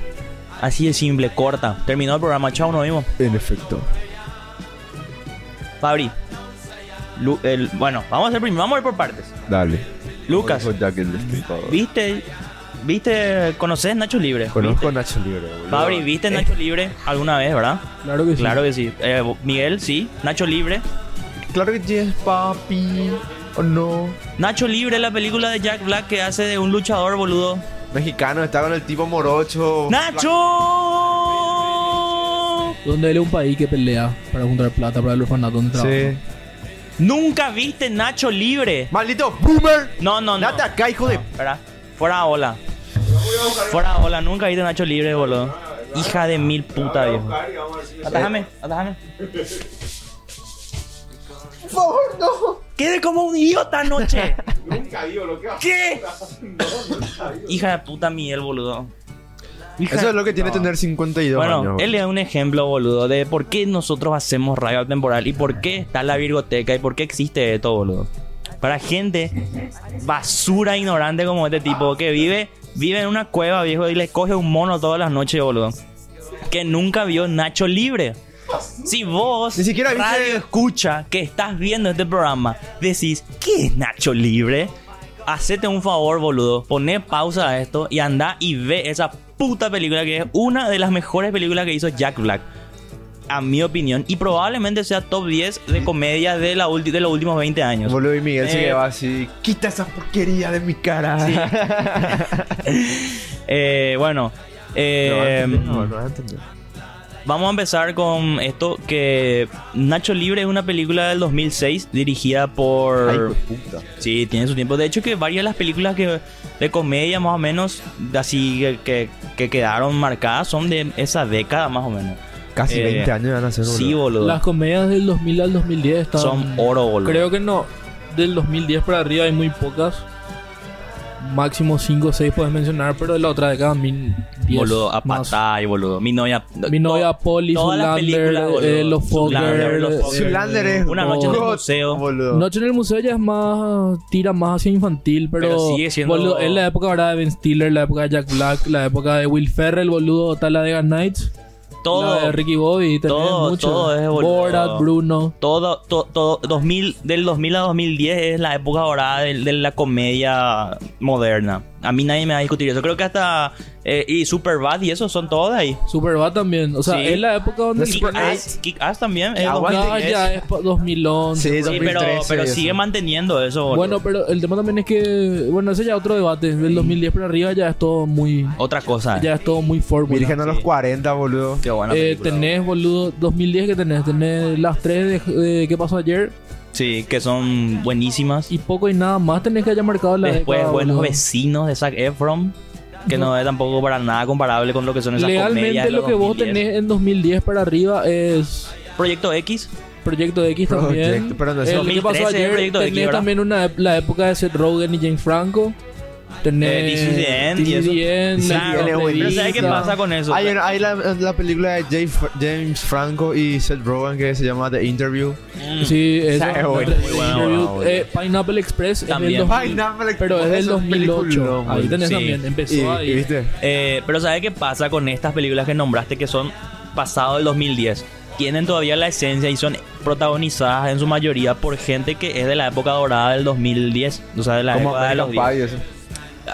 Así de simple, corta. Terminó el programa, chao, nos vimos. En efecto. Fabri. Lu- el- bueno, vamos a hacer primero, vamos a ir por partes. Dale. Lucas, Conozco Jack el Destripador. ¿viste? ¿Viste? ¿Conoces Nacho Libre? Conozco a Nacho Libre, boludo. Fabri, ¿viste Eh, Nacho Libre alguna vez, verdad? Claro que sí. Claro que sí. Eh, Miguel, sí. Nacho Libre. Claro que sí, papi. ¿O no? Nacho Libre, la película de Jack Black que hace de un luchador, boludo. Mexicano, está con el tipo morocho. ¡Nacho! Donde él es un país que pelea para juntar plata para el orfanato donde trabaja. Sí. ¿Nunca viste Nacho Libre? ¡Maldito boomer! No, no, no. Date acá, hijo de... Espera. Fuera ola. Fuera ola. Nunca viste Nacho Libre, boludo. Hija de mil puta, viejo. Atájame, atájame. Por favor, no. Quedé como un idiota anoche. *laughs* ¿Qué? *laughs* Hija de puta Miguel, boludo. Hija- Eso es lo que tiene tener 52 Bueno, años. él es un ejemplo, boludo, de por qué nosotros hacemos radio temporal y por qué está la virgoteca y por qué existe esto, boludo. Para gente basura ignorante como este tipo que vive, vive en una cueva, viejo, y le coge un mono todas las noches, boludo. Que nunca vio Nacho libre. Si vos, Ni siquiera viste- radio escucha que estás viendo este programa, decís, ¿qué es Nacho libre? Hacete un favor, boludo. Poné pausa a esto y anda y ve esa puta película que es una de las mejores películas que hizo Jack Black. A mi opinión. Y probablemente sea top 10 de comedia de, la ulti- de los últimos 20 años. Boludo, y Miguel se Eh, quedaba así. Quita esa porquería de mi cara. *laughs* *laughs* Eh, bueno. eh, No vas a entender, no, no vas a entender. Vamos a empezar con esto que Nacho Libre es una película del 2006 dirigida por... Ay, puta. Sí, tiene su tiempo. De hecho, que varias de las películas que de comedia más o menos así que, que, que quedaron marcadas son de esa década más o menos. Casi Eh, 20 años van a ser, Sí, boludo. Las comedias del 2000 al 2010 están... Son oro, boludo. Creo que no. Del 2010 para arriba hay muy pocas. Máximo 5 o 6 puedes mencionar, pero de la otra década, 1000, Boludo, a patay, boludo. Mi novia. Mi novia to- Polly, boludo. eh, Los Fogger, Los Fogger. Zoolander es Una noche en el museo. Boludo. Noche en el museo ya es más. tira más hacia infantil, pero. Pero sigue siendo- boludo, es la época ahora de Ben Stiller, la época de Jack Black, la época de Will Ferrell, boludo, está la de Gun Nights, Todo. la de Ricky Bobby, todo- mucho. todo es, boludo. Borat, Bruno. Todo, todo, todo 2000, del 2000 a 2010 es la época ahora de, de la comedia moderna. A mí nadie me va a discutir eso. Creo que hasta. eh, y Superbad y eso son todos de ahí. Superbad también. O sea, Sí. es la época donde... Kick Ass, Kick Ass también. es Aguante. No, 2010. ya es pa- 2011. Sí, Sí, pero, 2013 pero y sigue eso. manteniendo eso. boludo. Bueno, pero el tema también es que... Bueno, ese ya es otro debate. Del 2010 para arriba ya es todo muy... Otra cosa. Ya es todo muy fórmula. Virgen a los Sí. 40, boludo. Qué buena Eh, película. tenés, boludo, 2010 que tenés. Tenés las tres de, de ¿Qué pasó ayer? Sí, que son buenísimas. Y poco y nada más tenés que haya marcado la Después, década, Buenos boludo. Vecinos de Zac Efron. Que no es tampoco para nada comparable con lo que son esas comedias Legalmente de lo los que vos 2010. tenés en 2010 para arriba es Proyecto X. Proyecto X también. Proyecto, pero no El que 2013 pasó es ayer Proyecto X, tenés ¿verdad? también una, la época de Seth Rogen y James Franco. Tenés Eh, This is the End y eso. Pero ¿sabes qué pasa con eso? Hay, hay la, la película de James, James Franco y Seth Rogen que se llama The Interview. Mm. Sí, esa es buena, buena, eh, Pineapple Express es También. del 2000, Pineapple pero es del Express, 2008. peliculón, Ahí tenés Sí. también, empezó Y, ahí. y viste, Eh, pero ¿sabes qué pasa con estas películas que nombraste que son pasado del 2010? Tienen todavía la esencia y son protagonizadas en su mayoría por gente que es de la época dorada del 2010. O sea, de la como época de los American 10. Pie y eso.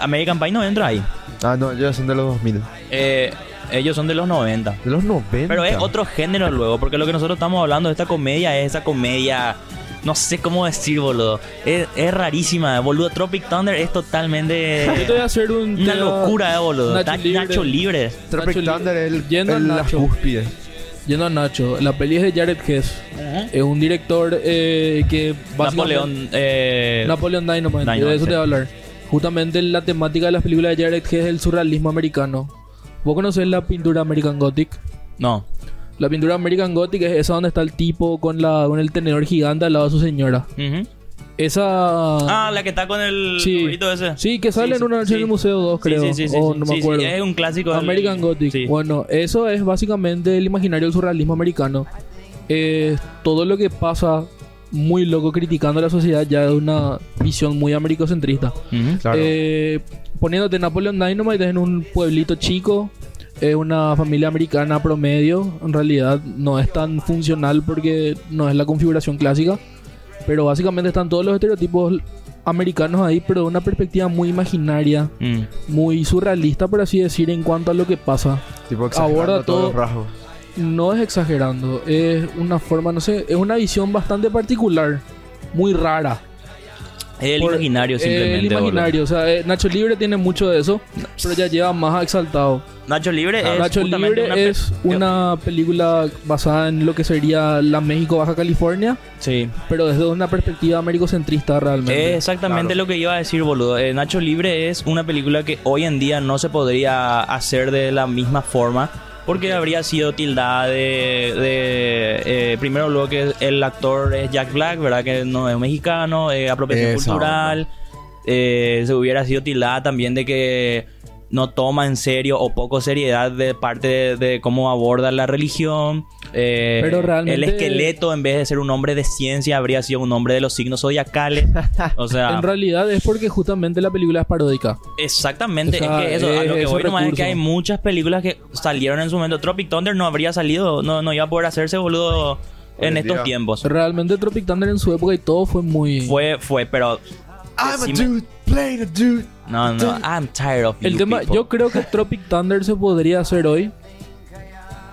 American Pie no entra ahí. Ah, no, ellos son de los 2000. Eh, ellos son de los 90. De los 90. Pero es otro género luego, porque lo que nosotros estamos hablando de esta comedia es esa comedia. No sé cómo decir, boludo. Es, es rarísima, boludo. Tropic Thunder es totalmente. Yo te voy a hacer un Una locura, eh, boludo. Nacho Nacho, Libre. Nacho Libre. Tropic Nacho Thunder es el, Yendo a la Nacho. cúspide. Yendo a Nacho, la peli es de Jared Hess. Es un director eh, que. Napoleón. Eh, Napoleon Dynamite, Dynamite, de eso sí. te voy a hablar. Justamente la temática de las películas de Jared Hess es el surrealismo americano. ¿Vos conocés la pintura American Gothic? No. La pintura American Gothic es esa donde está el tipo con la con el tenedor gigante al lado de su señora. Esa... Ah, la que está con el Sí. ese. Sí, que sale Sí, en una en sí. el Museo 2, Sí, creo. sí, sí, sí, o sí, no sí, me sí, acuerdo. es un clásico del- American Gothic. Bueno, eso es básicamente el imaginario del surrealismo americano. Es todo lo que pasa muy loco criticando a la sociedad ya de una visión muy americocentrista. Claro. Eh, poniéndote Napoleon Dynamite en un pueblito chico, es una familia americana promedio. En realidad no es tan funcional porque no es la configuración clásica. Pero básicamente están todos los estereotipos americanos ahí, pero de una perspectiva muy imaginaria, Mm. muy surrealista, por así decir, en cuanto a lo que pasa. tipo aborda todos todo- los rasgos. No es exagerando, es una forma, no sé, es una visión bastante particular, muy rara. Es el Por- imaginario simplemente. El imaginario, o sea, eh, Nacho Libre tiene mucho de eso, pero ya lleva más exaltado. Nacho Libre es. Nacho Libre una pe- es una película basada en lo que sería la México Baja California, Sí. pero desde una perspectiva americocentrista realmente. Es exactamente Claro. lo que iba a decir, boludo. Eh, Nacho Libre es una película que hoy en día no se podría hacer de la misma forma. Porque habría sido tildada de... de, eh, primero luego que el actor es Jack Black, ¿verdad? Que no es mexicano, eh, apropiación Esa cultural. Eh, se hubiera sido tildada también de que no toma en serio o poco seriedad de parte de, de cómo aborda la religión. Eh, Pero realmente- El esqueleto, en vez de ser un hombre de ciencia, habría sido un hombre de los signos zodiacales. *laughs* O sea, En realidad es porque justamente la película es paródica. exactamente. O sea, es que eso, a es lo que voy nomás es que hay muchas películas que salieron en su momento. Tropic Thunder no habría salido, no, no iba a poder hacerse, boludo, en en estos día. tiempos. Realmente Tropic Thunder en su época y todo fue muy... Fue, fue, pero. I'm a dude, playing a dude. No, no, I'm tired of El you tema, people. yo creo que Tropic Thunder se podría hacer hoy,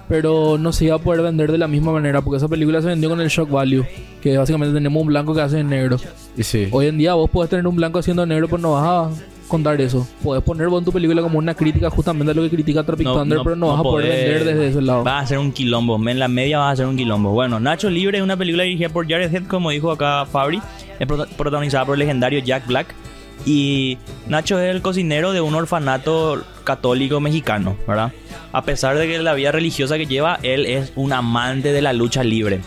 pero no se iba a poder vender de la misma manera, porque esa película se vendió con el shock value, que básicamente tenemos un blanco que hace en negro. Y sí. Hoy en día vos podés tener un blanco haciendo negro, pero no vas a contar eso. Podés poner vos en tu película como una crítica justamente a lo que critica Tropic No, Thunder, no- pero no, no vas a poder podés. vender desde ese lado. Va a ser un quilombo. En la media va a ser un quilombo. Bueno, Nacho Libre es una película dirigida por Jared Head, como dijo acá Fabri. Es prota- protagonizada por el legendario Jack Black. Y Nacho es el cocinero de un orfanato católico mexicano, ¿verdad? A pesar de que la vida religiosa que lleva, él es un amante de la lucha libre.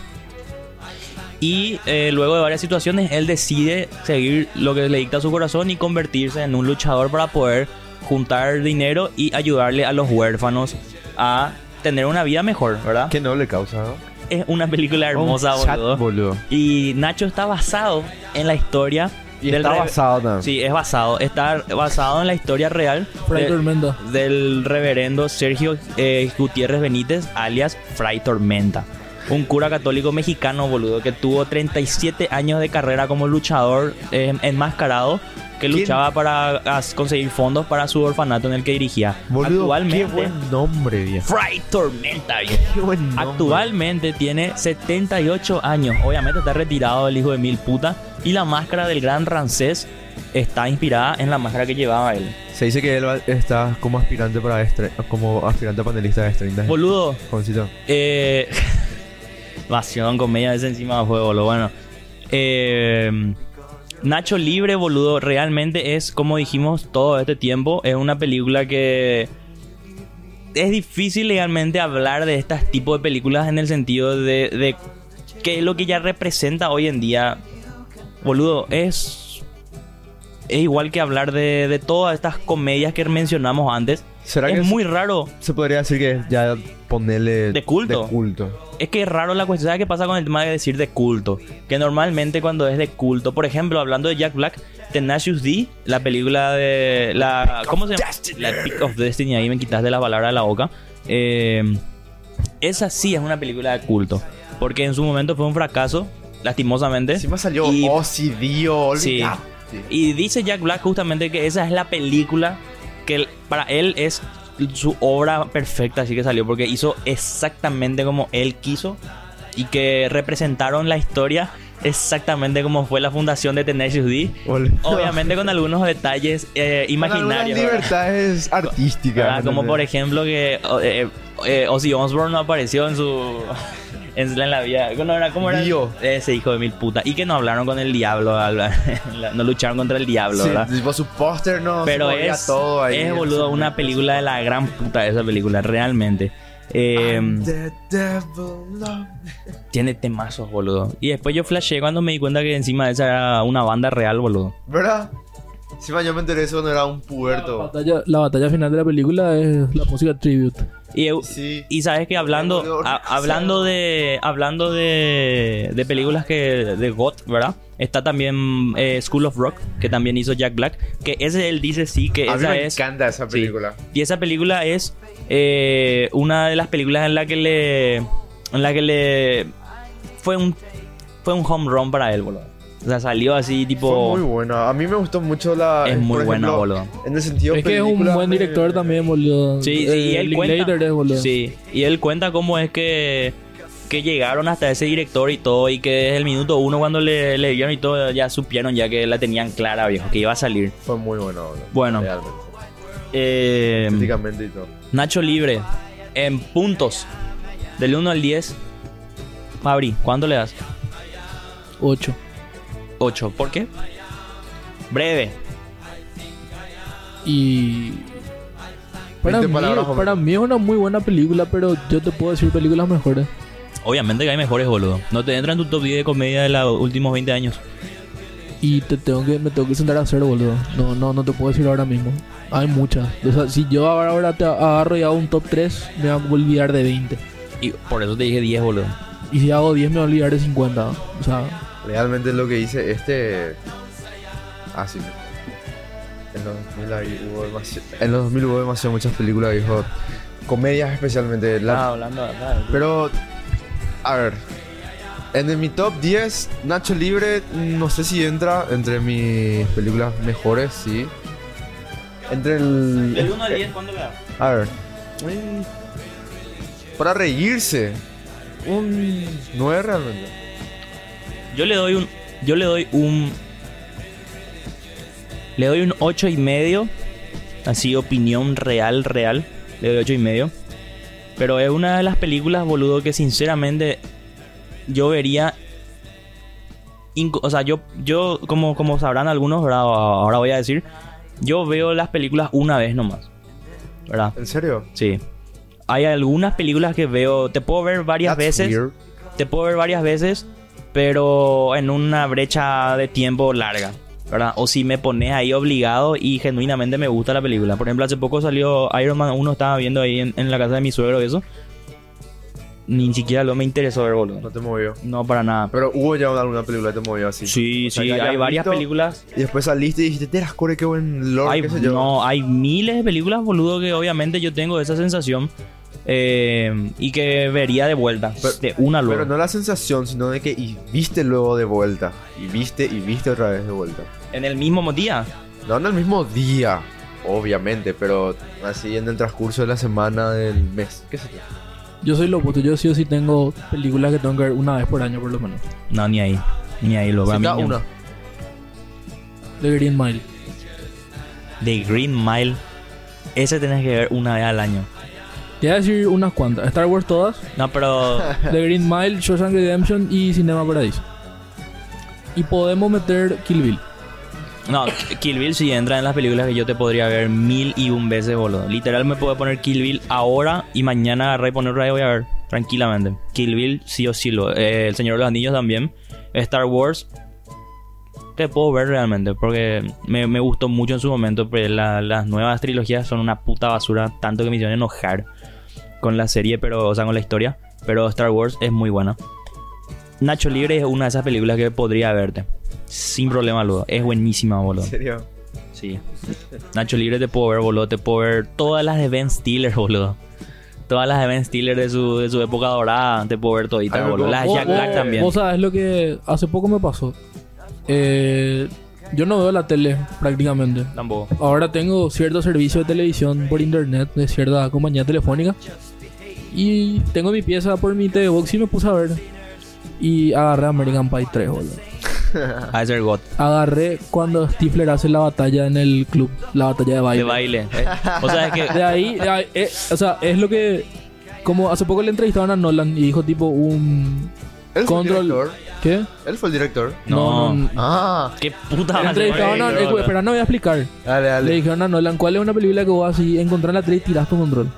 Y eh, luego de varias situaciones, él decide seguir lo que le dicta su corazón y convertirse en un luchador para poder juntar dinero y ayudarle a los huérfanos a tener una vida mejor, ¿verdad? Qué noble causa, ¿no? Es una película hermosa, Un chat, boludo. boludo. Y Nacho está basado en la historia Y está basado también. Sí, es basado. Está basado en la historia real Fray de- Tormenta. del reverendo Sergio eh, Gutiérrez Benítez, alias Fray Tormenta. Un cura católico mexicano, boludo, que tuvo 37 años de carrera como luchador eh, enmascarado, que ¿Quién? luchaba para conseguir fondos para su orfanato en el que dirigía. Boludo, Actualmente, qué buen nombre, viejo. Fry Tormenta. Qué buen nombre. Actualmente tiene 78 años. Obviamente está retirado el hijo de mil puta. Y la máscara del gran Rancés está inspirada en la máscara que llevaba él. Se dice que él está como aspirante para como aspirante a panelista de Strain Boludo, Jovencito. eh. Vación, comedia ese encima de juego, lo bueno. Eh. Nacho Libre, boludo, realmente es, como dijimos todo este tiempo, es una película que es difícil legalmente hablar de este tipo de películas en el sentido de, de qué es lo que ya representa hoy en día. Boludo, es, es igual que hablar de, de todas estas comedias que mencionamos antes. ¿Será que Es muy raro. se podría decir que ya ponerle De culto. De culto. Es que es raro la cuestión. ¿Sabes qué pasa con el tema de decir de culto? Que normalmente cuando es de culto, por ejemplo, hablando de Jack Black, Tenacious D, la película de. la ¿Cómo se llama? La Epic of Destiny, ahí me quitas de la palabra de la boca. Eh, esa sí es una película de culto. Porque en su momento fue un fracaso, lastimosamente. Encima salió Y- Ozzy Dio, Sí. olvídate. Y dice Jack Black justamente que esa es la película que para él es su obra perfecta, así que salió, porque hizo exactamente como él quiso y que representaron la historia exactamente como fue la fundación de Tenacious D. Obviamente con algunos detalles eh, Con imaginarios. ¿verdad? libertades *laughs* artísticas. ¿verdad? Como por ejemplo que eh, eh, Ozzy Osbourne no apareció en su en, en la vida. ¿Cómo era? ¿Cómo era? Dio. Ese hijo de mil puta. Y que no hablaron con el diablo, *laughs* no lucharon contra el diablo, Sí, ¿verdad? tipo su póster no Pero se es, todo ahí. es boludo una película de la gran puta esa película, realmente. Eh, I'm the devil of- tiene temazos, boludo. Y después yo flashé cuando me di cuenta que encima de esa era una banda real, boludo. ¿Verdad? Encima yo me enteré eso cuando era un La puberto. batalla, la batalla final de la película es la música tribute. Y, Sí. y sabes que hablando, a- hablando de hablando de, de películas que de GOT, ¿verdad? Está también eh, School of Rock, que también hizo Jack Black, que ese él dice sí que A mí esa me es encanta esa Sí. película. Y esa película es eh, una de las películas en la que le. En la que le. Fue un. Fue un home run para él, boludo. O sea, salió así tipo. Fue muy buena. A mí me gustó mucho la. Es eh, muy por buena, ejemplo, boludo. En el sentido Es que es un película buen de- director también, boludo. Sí, sí, Eh, y él cuenta. es, boludo. Sí, y él cuenta cómo es que. Que llegaron hasta ese director y todo, y que desde el minuto uno cuando le, le vieron y todo, ya supieron ya que la tenían clara, viejo, que iba a salir. Fue muy buena, boludo. Bueno. Realmente. Eh, Estéticamente y todo. Nacho Libre, en puntos, del 1 al 10. Mabri, ¿cuánto le das? 8. 8. ¿Por qué? Breve. Y. Para 20 mí, para mí es una muy buena película, pero yo te puedo decir películas mejores. Obviamente que hay mejores, boludo. No te entra en tu top 10 de comedia de los últimos 20 años. Y te tengo que, me tengo que sentar a hacer, boludo. No, no, no te puedo decir ahora mismo. Hay muchas. O sea, si yo ahora, ahora te agarro y hago un top 3, me voy a olvidar de 20. Y por eso te dije 10, boludo. Y si hago 10, me voy a olvidar de 50. O sea, Realmente lo que hice este. Ah, sí. En los 2000 ahí hubo demasiado. En los 2000 hubo demasiado muchas películas, dijo. Comedias especialmente. La- Ah, hablando. Pero. A ver. En mi top 10, Nacho Libre, no sé si entra entre mis películas mejores, sí. Entre el. Del 1 al 10, ¿cuánto le das? A ver. Para reírse. Un 9 realmente. Yo le doy un. Yo le doy un. Le doy un 8 y medio. Así, opinión real, real. Le doy 8 y medio. Pero es una de las películas, boludo, que sinceramente. Yo vería. O sea, yo, yo como, como sabrán algunos, ¿verdad? ahora voy a decir. Yo veo las películas una vez nomás. ¿Verdad? ¿En serio? Sí. Hay algunas películas que veo. Te puedo ver varias That's veces weird. te puedo ver varias veces, pero en una brecha de tiempo larga, ¿verdad? O si me pones ahí obligado y genuinamente me gusta la película. Por ejemplo, hace poco salió Iron Man 1, estaba viendo ahí en, en la casa de mi suegro y eso. Ni siquiera lo me interesó ver, No boludo. te movió. No, para nada. Pero hubo ya alguna película que te movió así. Sí, O sea, sí, hay varias visto películas. Y después saliste y dijiste, te las core, qué buen lore, Hay, qué sé yo. no, hay miles de películas, boludo, que obviamente yo tengo esa sensación. Eh, y que vería de vuelta. Pero- de una luego. Pero no la sensación, sino de que y viste luego de vuelta. Y viste y viste otra vez de vuelta. En el mismo día. No en el mismo día, obviamente, pero así en el transcurso de la semana, del mes. ¿Qué sé yo? Yo soy lo opuesto. Yo sí o sí tengo películas que tengo que ver una vez por año por lo menos. No, ni ahí. Ni ahí lo Sí, a una. The Green Mile. The Green Mile. Ese tenés que ver una vez al año. Te voy a decir unas cuantas. Star Wars todas. No, pero. The Green Mile, Shawshank Redemption y Cinema Paradiso. Y podemos meter Kill Bill. No, Kill Bill sí entra en las películas que yo te podría ver mil y un veces, boludo. Literal me puedo poner Kill Bill ahora y mañana agarrar y poner vez voy a ver. Tranquilamente. Kill Bill sí o sí lo. eh, el Señor de los Anillos también. Star Wars. Te puedo ver realmente porque me, me gustó mucho en su momento. Pero la- las nuevas trilogías son una puta basura. Tanto que me hicieron enojar con la serie, pero, o sea, con la historia. Pero Star Wars es muy buena. Nacho Libre es una de esas películas que podría verte. Sin problema, boludo. Es buenísima, boludo. ¿En serio? Sí. Nacho Libre te puedo ver, boludo. Te puedo ver todas las de Ben Stiller, *laughs* boludo. Todas las de Ben Stiller de su, de su época dorada. Te puedo ver toditas, Ay, boludo. Las de Jack Black también. Vos sabés lo que hace poco me pasó. Eh, yo no veo la tele prácticamente. Tampoco. Ahora tengo cierto servicio de televisión por internet de cierta compañía telefónica. Y tengo mi pieza por mi TV Box y me puse a ver. Y agarré American Pie 3, boludo. *laughs* A ser God. Agarré cuando Stifler hace la batalla en el club, la batalla de baile. De baile. eh. O sea, es que. De ahí, de ahí, eh, o sea, es lo que. Como hace poco le entrevistaron a Nolan y dijo tipo un. Él fue el Control. director. ¿Qué? Él fue el director. No. no. Ah, ¿Qué puta Le madre, entrevistaron a. eh, espera, no voy a explicar. dale, Le dale. dijeron a Nolan, ¿cuál es una película que vos así encontrás en la tele y tirás tu control?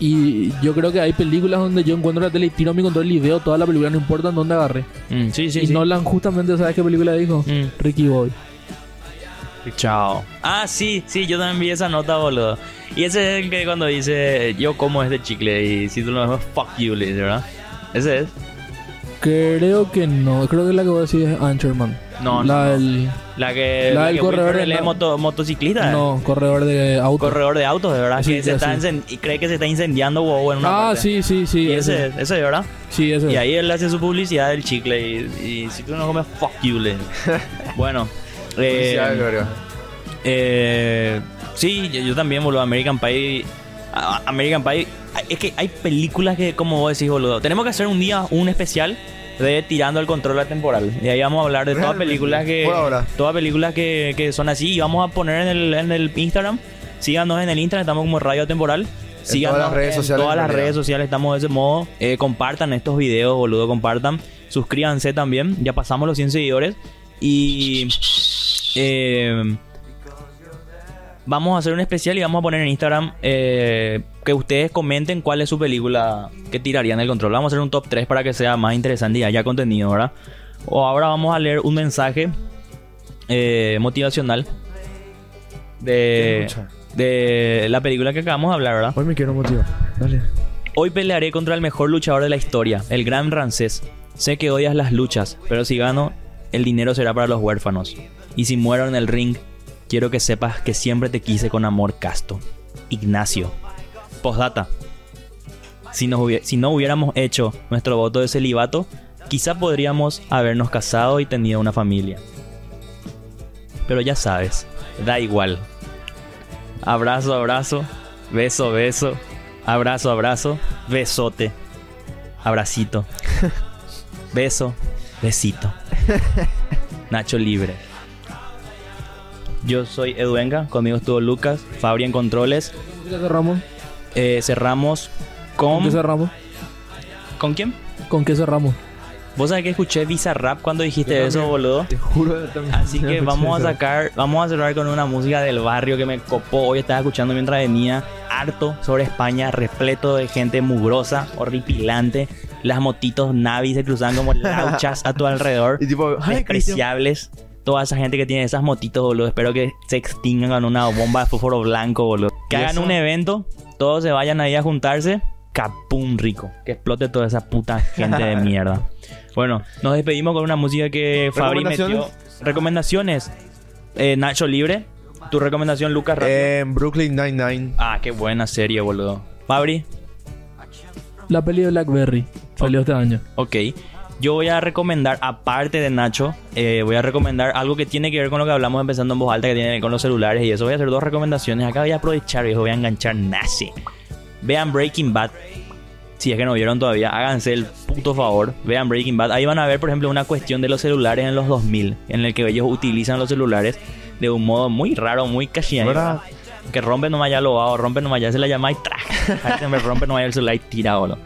Y yo creo que hay películas donde yo encuentro la tele y tiro mi control y veo toda la película, no importa en dónde agarré. Mm, sí, sí, y sí. Nolan justamente, ¿sabes qué película dijo? Mm. Ricky Boy. Chao. Ah, sí, sí, yo también vi esa nota, boludo. Y ese es el que cuando dice, yo como este chicle y si tú lo ves, fuck you, le dice, ¿verdad? Ese es. Creo que no, creo que la que voy a decir es Ancherman. No, la no, no. Del. La que, La la del que corredor de- es moto- motociclista. ¿eh? No, corredor de auto. Corredor de autos, de verdad. Sí, que se está sí. y cree que se está incendiando wow, en una Ah, parte. sí, sí, sí. Y ese, es, ese, ¿verdad? Sí, ese. Y ahí él hace su publicidad del chicle y, y si tú no comes, fuck you, le. *laughs* Bueno. eh, eh, sí, yo, yo también, boludo. American Pie. American Pie. Es que hay películas que, como vos decís, boludo. Tenemos que hacer un día un especial de Tirando el Control a Temporal. Y ahí vamos a hablar de todas películas que. por ahora. Todas películas que, que son así. Y vamos a poner en el, en el Instagram. Síganos en el Instagram, estamos como Radio Temporal. Síganos todas las redes sociales, todas las redes sociales estamos de ese modo. Eh, compartan estos videos, boludo, compartan. Suscríbanse también. Ya pasamos los 100 seguidores. Y. eh, vamos a hacer un especial y vamos a poner en Instagram eh, que ustedes comenten cuál es su película que tirarían el control. Vamos a hacer un top 3 para que sea más interesante y haya contenido, ¿verdad? O ahora vamos a leer un mensaje eh, motivacional de, de la película que acabamos de hablar, ¿verdad? Hoy me quiero motivar. Dale. Hoy pelearé contra el mejor luchador de la historia, el gran Rancés. Sé que odias las luchas, pero si gano, el dinero será para los huérfanos. Y si muero en el ring, quiero que sepas que siempre te quise con amor casto. Ignacio. Postdata. Si, nos hubie- si no hubiéramos hecho nuestro voto de celibato, quizá podríamos habernos casado y tenido una familia. Pero ya sabes, da igual. Abrazo, abrazo, beso, beso, abrazo, abrazo, besote, abracito, *laughs* beso, besito. *laughs* Nacho Libre. Yo soy Eduenga, conmigo estuvo Lucas, Fabri en Controles. ¿Qué cerramos? Eh, cerramos ¿Con con... qué cerramos? ¿Con quién? ¿Con qué cerramos? Vos sabés que escuché Bizarrap cuando dijiste eso, boludo. Te juro. también. Así que *laughs* vamos a sacar, vamos a cerrar con una música del barrio que me copó. Hoy estaba escuchando mientras venía harto sobre España, repleto de gente mugrosa, horripilante. Las motitos Navi se cruzaban como *laughs* lauchas a tu alrededor. Y tipo, despreciables. Toda esa gente que tiene esas motitos, boludo. Espero que se extingan con una bomba de fósforo blanco, boludo. Que ¿Y hagan un evento, todos se vayan ahí a juntarse. Capum rico. Que explote toda esa puta gente de *laughs* mierda. Bueno, nos despedimos con una música que Fabri metió. ¿Recomendaciones? Recomendaciones. Eh, Nacho Libre. Tu recomendación, Lucas. En Brooklyn Nine-Nine. Ah, qué buena serie, boludo. Fabri. La peli de Blackberry salió este año. Ok. Yo voy a recomendar, aparte de Nacho, eh, voy a recomendar algo que tiene que ver con lo que hablamos empezando en voz alta, que tiene que ver con los celulares y eso. Voy a hacer dos recomendaciones. Acá voy a aprovechar, viejo, voy a enganchar nazi. Vean Breaking Bad. Si es que no vieron todavía, háganse el puto favor. Vean Breaking Bad. Ahí van a ver, por ejemplo, una cuestión de los celulares en los 2000, en el que ellos utilizan los celulares de un modo muy raro, muy. ¿Verdad? Que rompen nomás ya lo hago, rompen nomás ya se la llama y traje. *laughs* Se me rompe nomás ya el celular y tira, boludo.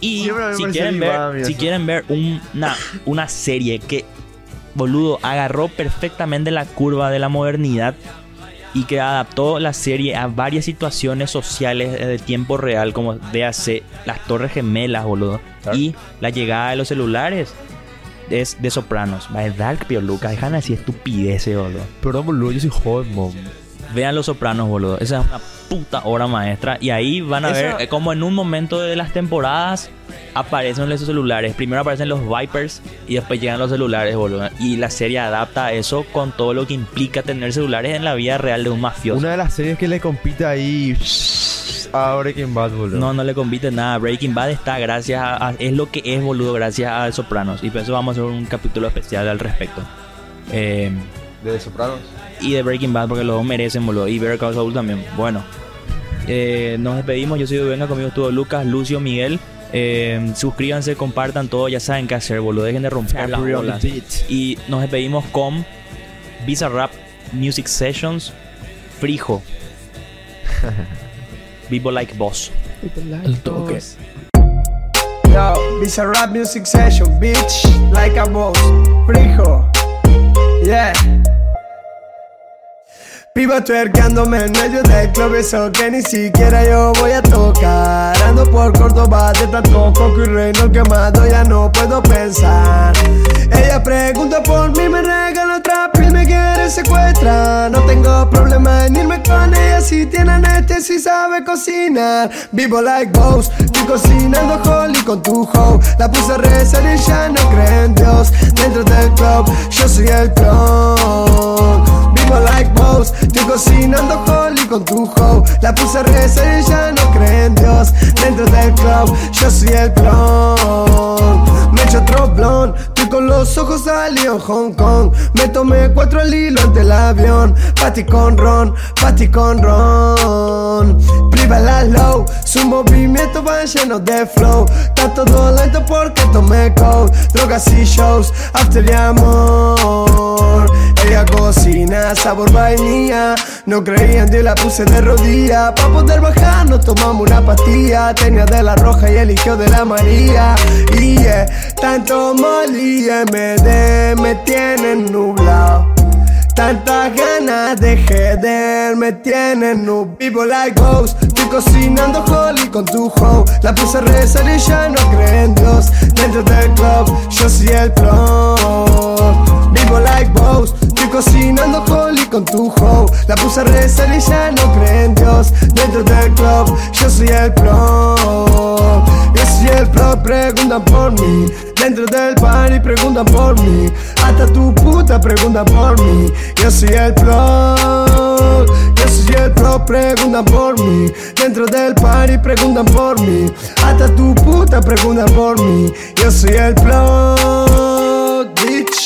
Y si quieren ver, si quieren ver una, una serie que, boludo, agarró perfectamente la curva de la modernidad y que adaptó la serie a varias situaciones sociales de tiempo real, como DAC, las Torres Gemelas, boludo, Claro. y la llegada de los celulares. Es de Sopranos, va es Dark Pio Lucas, dejan así estupideces, boludo. Perdón, boludo, yo soy joven, mom. Vean Los Sopranos, boludo. Esa es una puta obra maestra. Y ahí van a Esa- ver eh, como en un momento de las temporadas aparecen esos celulares. Primero aparecen los Vipers y después llegan los celulares, boludo. Y la serie adapta a eso con todo lo que implica tener celulares en la vida real de un mafioso. Una de las series que le compite ahí a Breaking Bad, boludo. No, no le compite nada. Breaking Bad está gracias a, a- Es lo que es, boludo, gracias a Sopranos. Y por eso vamos a hacer un capítulo especial al respecto. Eh, De Sopranos. Y de Breaking Bad porque los dos merecen, boludo. Y Better Call Saul también. Bueno, eh, nos despedimos. Yo soy Venga, conmigo estuvo Lucas, Lucio, Miguel. Eh, suscríbanse, compartan todo. Ya saben qué hacer, boludo. Dejen de romper las bolas. Y nos despedimos con Visa Rap Music Sessions Frijo. *laughs* Vivo Like Boss. El toque. Yo, Visa Rap Music Session, bitch, like a boss, frijo, yeah. Vivo twerkeándome en medio del club, eso que ni siquiera yo voy a tocar. Ando por Córdoba de tanto coco y reino quemado, ya no puedo pensar. Ella pregunta por mí, me regala otra piel, me quiere secuestrar. No tengo problema en irme con ella si tiene anestesia y sabe cocinar. Vivo like boss, estoy cocinando holly con tu hoe. La puse a rezar y ya no cree en Dios. Dentro del club, yo soy el clon. Vivo like cocinando holly con tu hoe. La puse a y ya no cree en Dios. Dentro del club, yo soy el clon. Me echo otro blon, estoy con los ojos salió en Hong Kong. Me tomé cuatro al hilo ante el avión. Pati con ron, pati con ron. Priva la low, su movimiento va lleno de flow. Está todo lento porque tomé cold. Drogas y shows, after y amor. Ella cocina, sabor vainilla. No creía en la puse de rodilla. Pa' poder bajar, nos tomamos una pastilla. Tenía de la roja y eligió de la María. Y yeah, tanto molly y MD me tienen nublado. Tantas ganas de jeder me tienen nu Vivo like ghost Estoy cocinando holly con tu hoe La puse a rezar y ya no cree en Dios Dentro del club yo soy el pro Vivo like boss Estoy cocinando holly con tu hoe. La puse a rezar y ya no cree en Dios. Dentro del club yo soy el pro. Yo soy el pro, preguntan por mí. Dentro del party preguntan por mí. Hasta tu puta pregunta por mí. Yo soy el pro. Yo soy el pro, preguntan por mí. Dentro del party preguntan por mí. Hasta tu puta pregunta por mí. Yo soy el pro Bitch